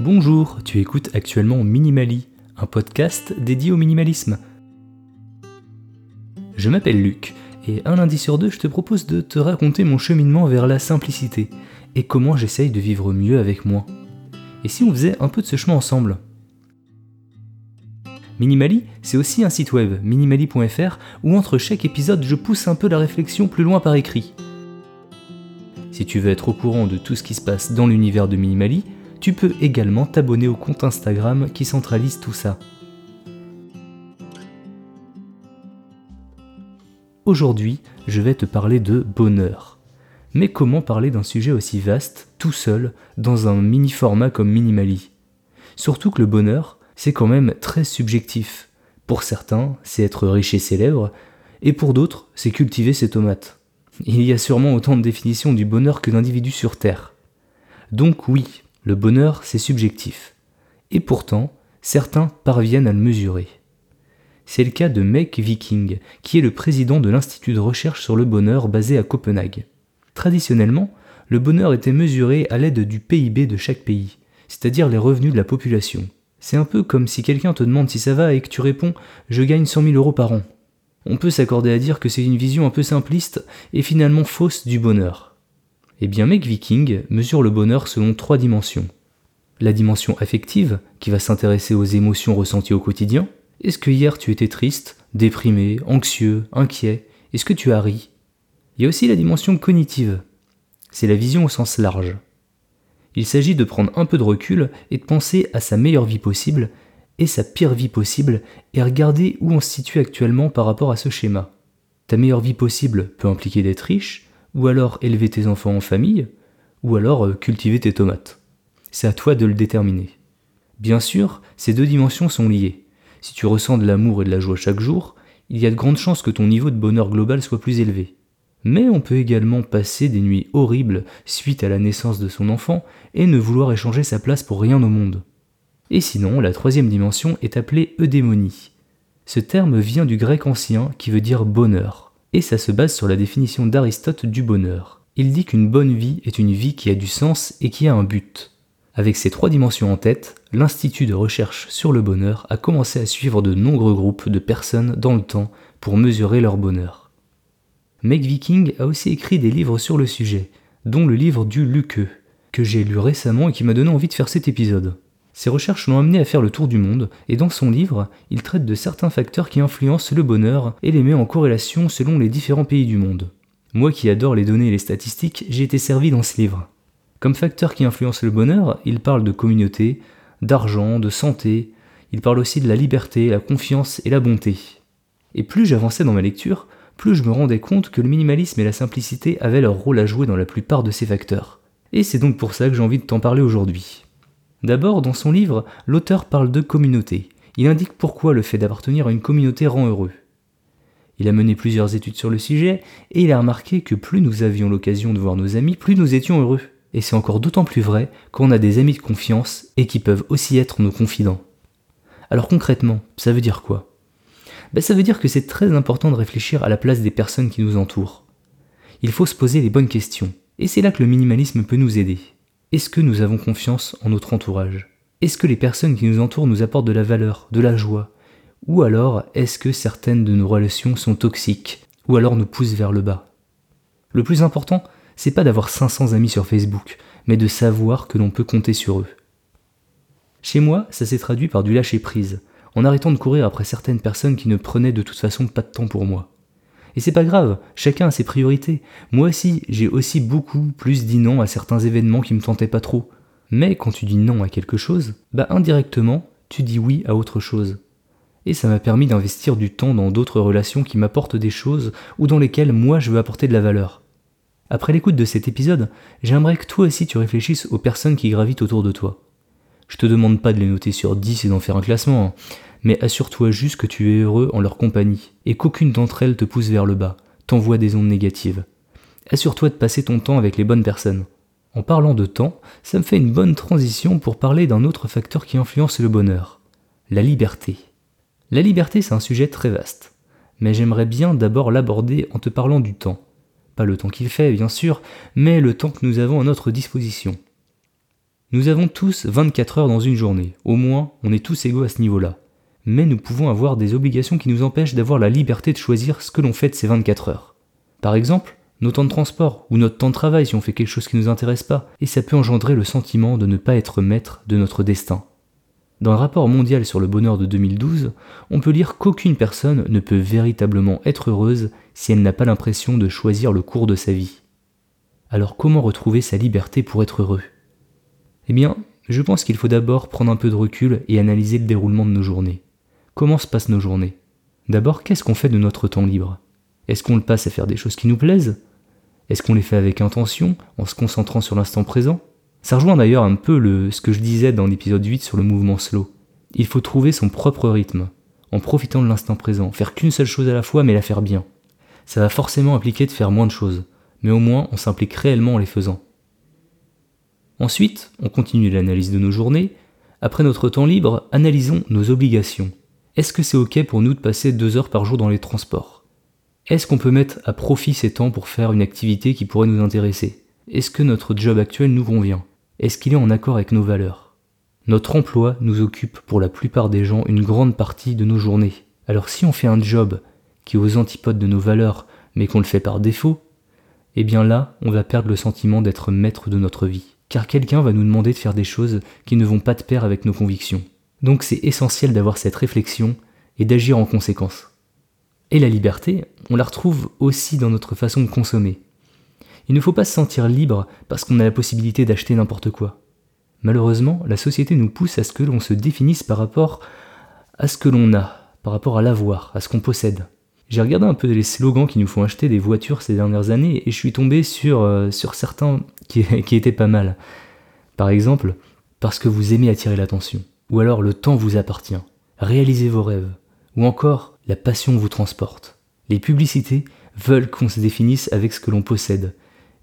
Bonjour, tu écoutes actuellement Minimali, un podcast dédié au minimalisme. Je m'appelle Luc, et un lundi sur deux, je te propose de te raconter mon cheminement vers la simplicité, et comment j'essaye de vivre mieux avec moi. Et si on faisait un peu de ce chemin ensemble? Minimali, c'est aussi un site web, minimali.fr, où entre chaque épisode, je pousse un peu la réflexion plus loin par écrit. Si tu veux être au courant de tout ce qui se passe dans l'univers de Minimali, tu peux également t'abonner au compte Instagram qui centralise tout ça. Aujourd'hui, je vais te parler de bonheur. Mais comment parler d'un sujet aussi vaste, tout seul, dans un mini format comme Minimali? Surtout que le bonheur, c'est quand même très subjectif. Pour certains, c'est être riche et célèbre, et pour d'autres, c'est cultiver ses tomates. Il y a sûrement autant de définitions du bonheur que d'individus sur Terre. Donc oui, le bonheur, c'est subjectif. Et pourtant, certains parviennent à le mesurer. C'est le cas de Meg Viking, qui est le président de l'Institut de recherche sur le bonheur basé à Copenhague. Traditionnellement, le bonheur était mesuré à l'aide du PIB de chaque pays, c'est-à-dire les revenus de la population. C'est un peu comme si quelqu'un te demande si ça va et que tu réponds Je gagne 100 000 euros par an. On peut s'accorder à dire que c'est une vision un peu simpliste et finalement fausse du bonheur. Eh bien, Meg Viking mesure le bonheur selon trois dimensions. La dimension affective, qui va s'intéresser aux émotions ressenties au quotidien. Est-ce que hier tu étais triste, déprimé, anxieux, inquiet? Est-ce que tu as ri? Il y a aussi la dimension cognitive. C'est la vision au sens large. Il s'agit de prendre un peu de recul et de penser à sa meilleure vie possible et sa pire vie possible et regarder où on se situe actuellement par rapport à ce schéma. Ta meilleure vie possible peut impliquer d'être riche, ou alors élever tes enfants en famille, ou alors euh, cultiver tes tomates. C'est à toi de le déterminer. Bien sûr, ces deux dimensions sont liées. Si tu ressens de l'amour et de la joie chaque jour, il y a de grandes chances que ton niveau de bonheur global soit plus élevé. Mais on peut également passer des nuits horribles suite à la naissance de son enfant et ne vouloir échanger sa place pour rien au monde. Et sinon, la troisième dimension est appelée eudémonie. Ce terme vient du grec ancien qui veut dire bonheur, et ça se base sur la définition d'Aristote du bonheur. Il dit qu'une bonne vie est une vie qui a du sens et qui a un but. Avec ces trois dimensions en tête, l'Institut de recherche sur le bonheur a commencé à suivre de nombreux groupes de personnes dans le temps pour mesurer leur bonheur. Meg Viking a aussi écrit des livres sur le sujet, dont le livre du Luque, que j'ai lu récemment et qui m'a donné envie de faire cet épisode. Ses recherches l'ont amené à faire le tour du monde, et dans son livre, il traite de certains facteurs qui influencent le bonheur et les met en corrélation selon les différents pays du monde. Moi qui adore les données et les statistiques, j'ai été servi dans ce livre. Comme facteurs qui influencent le bonheur, il parle de communauté, d'argent, de santé, il parle aussi de la liberté, la confiance et la bonté. Et plus j'avançais dans ma lecture, plus je me rendais compte que le minimalisme et la simplicité avaient leur rôle à jouer dans la plupart de ces facteurs. Et c'est donc pour ça que j'ai envie de t'en parler aujourd'hui. D'abord, dans son livre, l'auteur parle de communauté. Il indique pourquoi le fait d'appartenir à une communauté rend heureux. Il a mené plusieurs études sur le sujet et il a remarqué que plus nous avions l'occasion de voir nos amis, plus nous étions heureux. Et c'est encore d'autant plus vrai quand on a des amis de confiance et qui peuvent aussi être nos confidents. Alors concrètement, ça veut dire quoi? Ben, ça veut dire que c'est très important de réfléchir à la place des personnes qui nous entourent. Il faut se poser les bonnes questions, et c'est là que le minimalisme peut nous aider. Est-ce que nous avons confiance en notre entourage? Est-ce que les personnes qui nous entourent nous apportent de la valeur, de la joie? Ou alors est-ce que certaines de nos relations sont toxiques, ou alors nous poussent vers le bas? Le plus important, c'est pas d'avoir 500 amis sur Facebook, mais de savoir que l'on peut compter sur eux. Chez moi, ça s'est traduit par du lâcher prise, en arrêtant de courir après certaines personnes qui ne prenaient de toute façon pas de temps pour moi. Et c'est pas grave, chacun a ses priorités. Moi aussi, j'ai aussi beaucoup plus dit non à certains événements qui me tentaient pas trop. Mais quand tu dis non à quelque chose, bah indirectement, tu dis oui à autre chose. Et ça m'a permis d'investir du temps dans d'autres relations qui m'apportent des choses ou dans lesquelles moi je veux apporter de la valeur. Après l'écoute de cet épisode, j'aimerais que toi aussi tu réfléchisses aux personnes qui gravitent autour de toi. Je te demande pas de les noter sur 10 et d'en faire un classement, hein. mais assure-toi juste que tu es heureux en leur compagnie et qu'aucune d'entre elles te pousse vers le bas, t'envoie des ondes négatives. Assure-toi de passer ton temps avec les bonnes personnes. En parlant de temps, ça me fait une bonne transition pour parler d'un autre facteur qui influence le bonheur, la liberté. La liberté, c'est un sujet très vaste, mais j'aimerais bien d'abord l'aborder en te parlant du temps. Pas le temps qu'il fait, bien sûr, mais le temps que nous avons à notre disposition. Nous avons tous 24 heures dans une journée, au moins on est tous égaux à ce niveau-là. Mais nous pouvons avoir des obligations qui nous empêchent d'avoir la liberté de choisir ce que l'on fait de ces 24 heures. Par exemple, nos temps de transport ou notre temps de travail si on fait quelque chose qui ne nous intéresse pas, et ça peut engendrer le sentiment de ne pas être maître de notre destin. Dans le rapport mondial sur le bonheur de 2012, on peut lire qu'aucune personne ne peut véritablement être heureuse si elle n'a pas l'impression de choisir le cours de sa vie. Alors comment retrouver sa liberté pour être heureux? Eh bien, je pense qu'il faut d'abord prendre un peu de recul et analyser le déroulement de nos journées. Comment se passent nos journées? D'abord, qu'est-ce qu'on fait de notre temps libre? Est-ce qu'on le passe à faire des choses qui nous plaisent? Est-ce qu'on les fait avec intention, en se concentrant sur l'instant présent? Ça rejoint d'ailleurs un peu ce que je disais dans l'épisode 8 sur le mouvement slow. Il faut trouver son propre rythme, en profitant de l'instant présent, faire qu'une seule chose à la fois mais la faire bien. Ça va forcément impliquer de faire moins de choses, mais au moins on s'implique réellement en les faisant. Ensuite, on continue l'analyse de nos journées. Après notre temps libre, analysons nos obligations. Est-ce que c'est ok pour nous de passer deux heures par jour dans les transports? Est-ce qu'on peut mettre à profit ces temps pour faire une activité qui pourrait nous intéresser? Est-ce que notre job actuel nous convient? Est-ce qu'il est en accord avec nos valeurs? Notre emploi nous occupe pour la plupart des gens une grande partie de nos journées. Alors si on fait un job qui est aux antipodes de nos valeurs mais qu'on le fait par défaut, eh bien là, on va perdre le sentiment d'être maître de notre vie car quelqu'un va nous demander de faire des choses qui ne vont pas de pair avec nos convictions. Donc c'est essentiel d'avoir cette réflexion et d'agir en conséquence. Et la liberté, on la retrouve aussi dans notre façon de consommer. Il ne faut pas se sentir libre parce qu'on a la possibilité d'acheter n'importe quoi. Malheureusement, la société nous pousse à ce que l'on se définisse par rapport à ce que l'on a, par rapport à l'avoir, à ce qu'on possède. J'ai regardé un peu les slogans qui nous font acheter des voitures ces dernières années et je suis tombé sur, euh, certains qui, qui étaient pas mal. Par exemple, parce que vous aimez attirer l'attention. Ou alors le temps vous appartient. Réalisez vos rêves. Ou encore, la passion vous transporte. Les publicités veulent qu'on se définisse avec ce que l'on possède,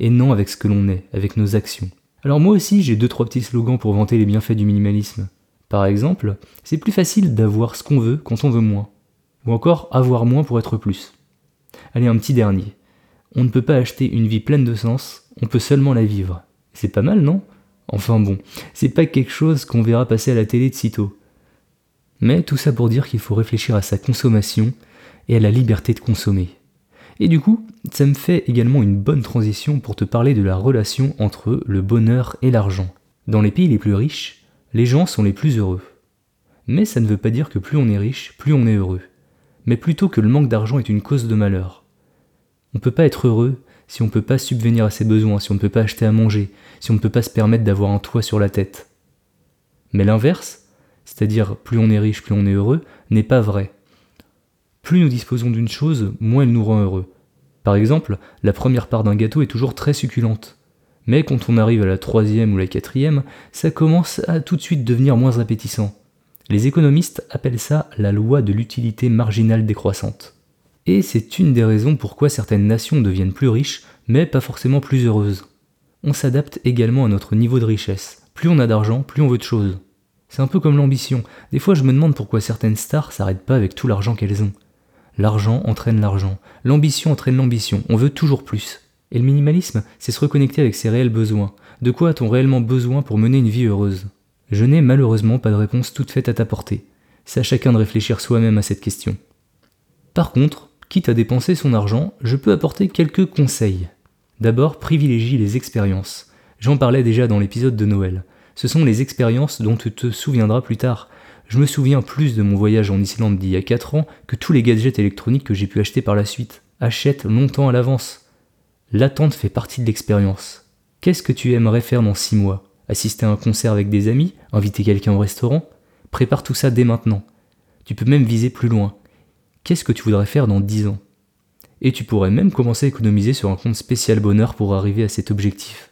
et non avec ce que l'on est, avec nos actions. Alors moi aussi j'ai deux trois petits slogans pour vanter les bienfaits du minimalisme. Par exemple, c'est plus facile d'avoir ce qu'on veut quand on veut moins. Ou encore avoir moins pour être plus. Allez, un petit dernier. On ne peut pas acheter une vie pleine de sens, on peut seulement la vivre. C'est pas mal, non? Enfin bon, c'est pas quelque chose qu'on verra passer à la télé de sitôt. Mais tout ça pour dire qu'il faut réfléchir à sa consommation et à la liberté de consommer. Et du coup, ça me fait également une bonne transition pour te parler de la relation entre le bonheur et l'argent. Dans les pays les plus riches, les gens sont les plus heureux. Mais ça ne veut pas dire que plus on est riche, plus on est heureux mais plutôt que le manque d'argent est une cause de malheur. On ne peut pas être heureux si on ne peut pas subvenir à ses besoins, si on ne peut pas acheter à manger, si on ne peut pas se permettre d'avoir un toit sur la tête. Mais l'inverse, c'est-à-dire plus on est riche, plus on est heureux, n'est pas vrai. Plus nous disposons d'une chose, moins elle nous rend heureux. Par exemple, la première part d'un gâteau est toujours très succulente. Mais quand on arrive à la troisième ou la quatrième, ça commence à tout de suite devenir moins appétissant. Les économistes appellent ça la loi de l'utilité marginale décroissante. Et c'est une des raisons pourquoi certaines nations deviennent plus riches, mais pas forcément plus heureuses. On s'adapte également à notre niveau de richesse. Plus on a d'argent, plus on veut de choses. C'est un peu comme l'ambition. Des fois, je me demande pourquoi certaines stars s'arrêtent pas avec tout l'argent qu'elles ont. L'argent entraîne l'argent. L'ambition entraîne l'ambition. On veut toujours plus. Et le minimalisme, c'est se reconnecter avec ses réels besoins. De quoi a-t-on réellement besoin pour mener une vie heureuse? Je n'ai malheureusement pas de réponse toute faite à t'apporter. C'est à chacun de réfléchir soi-même à cette question. Par contre, quitte à dépenser son argent, je peux apporter quelques conseils. D'abord, privilégie les expériences. J'en parlais déjà dans l'épisode de Noël. Ce sont les expériences dont tu te souviendras plus tard. Je me souviens plus de mon voyage en Islande d'il y a 4 ans que tous les gadgets électroniques que j'ai pu acheter par la suite. Achète longtemps à l'avance. L'attente fait partie de l'expérience. Qu'est-ce que tu aimerais faire dans 6 mois? Assister à un concert avec des amis, inviter quelqu'un au restaurant, prépare tout ça dès maintenant. Tu peux même viser plus loin. Qu'est-ce que tu voudrais faire dans 10 ans? Et tu pourrais même commencer à économiser sur un compte spécial bonheur pour arriver à cet objectif.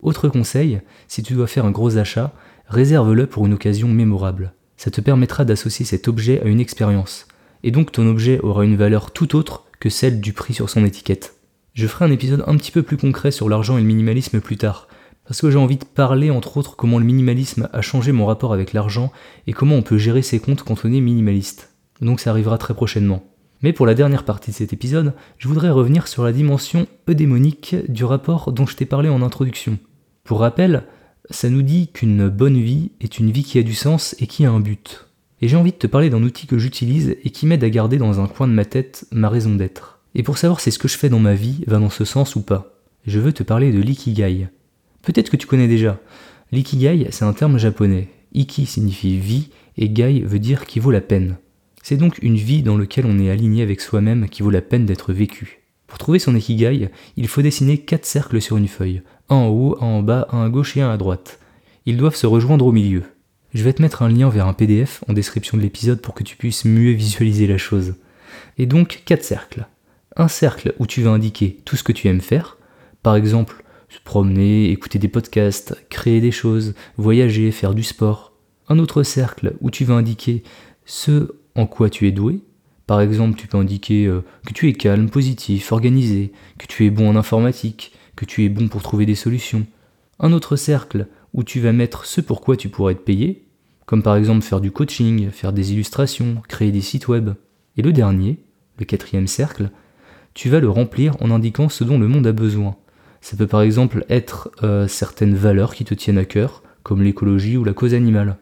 Autre conseil, si tu dois faire un gros achat, réserve-le pour une occasion mémorable. Ça te permettra d'associer cet objet à une expérience, et donc ton objet aura une valeur tout autre que celle du prix sur son étiquette. Je ferai un épisode un petit peu plus concret sur l'argent et le minimalisme plus tard, parce que j'ai envie de parler entre autres comment le minimalisme a changé mon rapport avec l'argent et comment on peut gérer ses comptes quand on est minimaliste. Donc ça arrivera très prochainement. Mais pour la dernière partie de cet épisode, je voudrais revenir sur la dimension eudémonique du rapport dont je t'ai parlé en introduction. Pour rappel, ça nous dit qu'une bonne vie est une vie qui a du sens et qui a un but. Et j'ai envie de te parler d'un outil que j'utilise et qui m'aide à garder dans un coin de ma tête ma raison d'être. Et pour savoir si ce que je fais dans ma vie va dans ce sens ou pas, je veux te parler de l'ikigai. Peut-être que tu connais déjà. L'ikigai, c'est un terme japonais. Iki signifie vie et gai veut dire qui vaut la peine. C'est donc une vie dans laquelle on est aligné avec soi-même qui vaut la peine d'être vécue. Pour trouver son ikigai, il faut dessiner quatre cercles sur une feuille, un en haut, un en bas, un à gauche et un à droite. Ils doivent se rejoindre au milieu. Je vais te mettre un lien vers un PDF en description de l'épisode pour que tu puisses mieux visualiser la chose. Et donc, quatre cercles. Un cercle où tu vas indiquer tout ce que tu aimes faire, par exemple se promener, écouter des podcasts, créer des choses, voyager, faire du sport. Un autre cercle où tu vas indiquer ce en quoi tu es doué. Par exemple, tu peux indiquer euh, que tu es calme, positif, organisé, que tu es bon en informatique, que tu es bon pour trouver des solutions. Un autre cercle où tu vas mettre ce pour quoi tu pourrais être payé, comme par exemple faire du coaching, faire des illustrations, créer des sites web. Et le dernier, le quatrième cercle, tu vas le remplir en indiquant ce dont le monde a besoin. Ça peut par exemple être euh, certaines valeurs qui te tiennent à cœur, comme l'écologie ou la cause animale.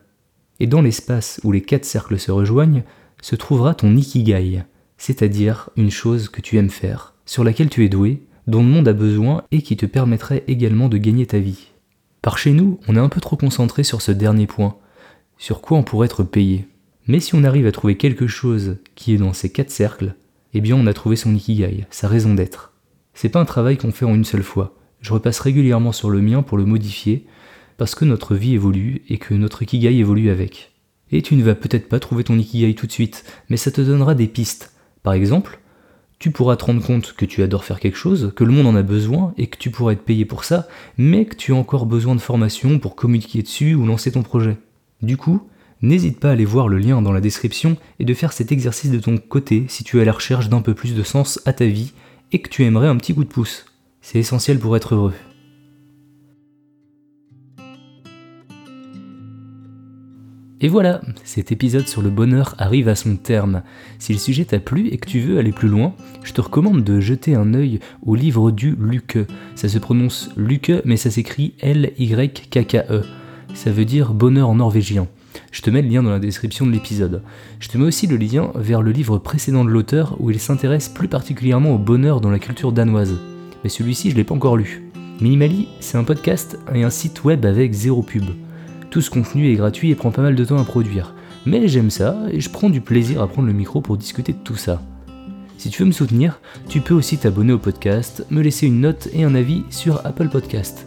Et dans l'espace où les quatre cercles se rejoignent, se trouvera ton ikigai, c'est-à-dire une chose que tu aimes faire, sur laquelle tu es doué, dont le monde a besoin et qui te permettrait également de gagner ta vie. Par chez nous, on est un peu trop concentré sur ce dernier point, sur quoi on pourrait être payé. Mais si on arrive à trouver quelque chose qui est dans ces quatre cercles, eh bien on a trouvé son ikigai, sa raison d'être. C'est pas un travail qu'on fait en une seule fois. Je repasse régulièrement sur le mien pour le modifier, parce que notre vie évolue et que notre ikigai évolue avec. Et tu ne vas peut-être pas trouver ton ikigai tout de suite, mais ça te donnera des pistes. Par exemple, tu pourras te rendre compte que tu adores faire quelque chose, que le monde en a besoin et que tu pourras être payé pour ça, mais que tu as encore besoin de formation pour communiquer dessus ou lancer ton projet. Du coup, n'hésite pas à aller voir le lien dans la description et de faire cet exercice de ton côté si tu es à la recherche d'un peu plus de sens à ta vie et que tu aimerais un petit coup de pouce. C'est essentiel pour être heureux. Et voilà, cet épisode sur le bonheur arrive à son terme. Si le sujet t'a plu et que tu veux aller plus loin, je te recommande de jeter un œil au livre du Luke. Ça se prononce Luke, mais ça s'écrit L-Y-K-K-E. Ça veut dire bonheur en norvégien. Je te mets le lien dans la description de l'épisode. Je te mets aussi le lien vers le livre précédent de l'auteur où il s'intéresse plus particulièrement au bonheur dans la culture danoise. Mais celui-ci, je l'ai pas encore lu. Minimali, c'est un podcast et un site web avec zéro pub. Tout ce contenu est gratuit et prend pas mal de temps à produire. Mais j'aime ça et je prends du plaisir à prendre le micro pour discuter de tout ça. Si tu veux me soutenir, tu peux aussi t'abonner au podcast, me laisser une note et un avis sur Apple Podcast.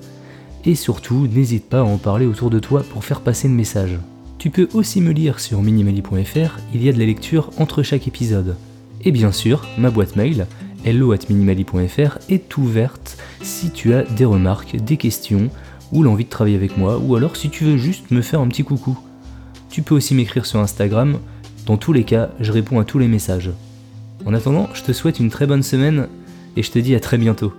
Et surtout, n'hésite pas à en parler autour de toi pour faire passer le message. Tu peux aussi me lire sur minimali.fr, il y a de la lecture entre chaque épisode. Et bien sûr, ma boîte mail, hello@minimali.fr est ouverte si tu as des remarques, des questions, ou l'envie de travailler avec moi, ou alors si tu veux juste me faire un petit coucou. Tu peux aussi m'écrire sur Instagram, dans tous les cas, je réponds à tous les messages. En attendant, je te souhaite une très bonne semaine et je te dis à très bientôt.